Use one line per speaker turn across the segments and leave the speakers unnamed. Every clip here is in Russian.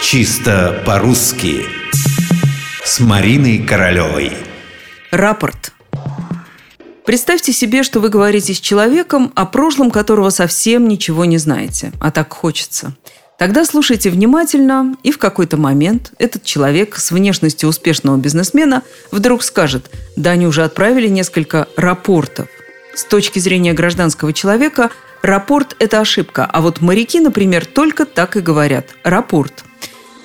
Чисто по-русски С Мариной Королевой
Рапорт. Представьте себе, что вы говорите с человеком, о прошлом которого совсем ничего не знаете, а так хочется. Тогда слушайте внимательно, и в какой-то момент этот человек с внешностью успешного бизнесмена вдруг скажет, да они уже отправили несколько рапортов. С точки зрения гражданского человека, рапорт – это ошибка, а вот моряки, например, только так и говорят – рапорт.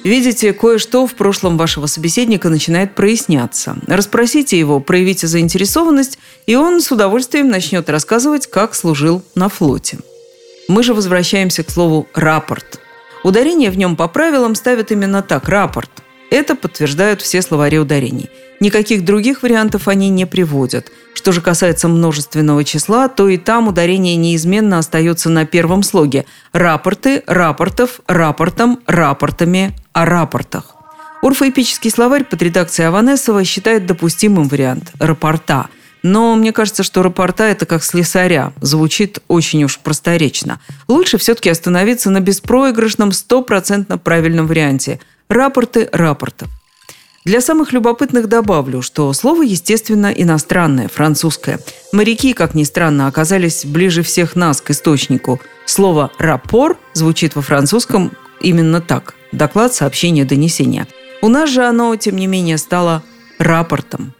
Видите, кое-что в прошлом вашего собеседника начинает проясняться. Расспросите его, проявите заинтересованность, и он с удовольствием начнет рассказывать, как служил на флоте. Мы же возвращаемся к слову «рапорт». Ударение в нем по правилам ставят именно так – «рапорт». Это подтверждают все словари ударений. Никаких других вариантов они не приводят. Что же касается множественного числа, то и там ударение неизменно остается на первом слоге. Рапорты, рапортов, рапортом, рапортами, о рапортах. Орфоэпический словарь под редакцией Аванесова считает допустимым вариант – рапорта. Но мне кажется, что рапорта – это как слесаря. Звучит очень уж просторечно. Лучше все-таки остановиться на беспроигрышном, стопроцентно правильном варианте – рапорты рапортов. Для самых любопытных добавлю, что слово, естественно, иностранное, французское. Моряки, как ни странно, оказались ближе всех нас к источнику. Слово «рапор» звучит во французском именно так – доклад, сообщение, донесение. У нас же оно, тем не менее, стало рапортом.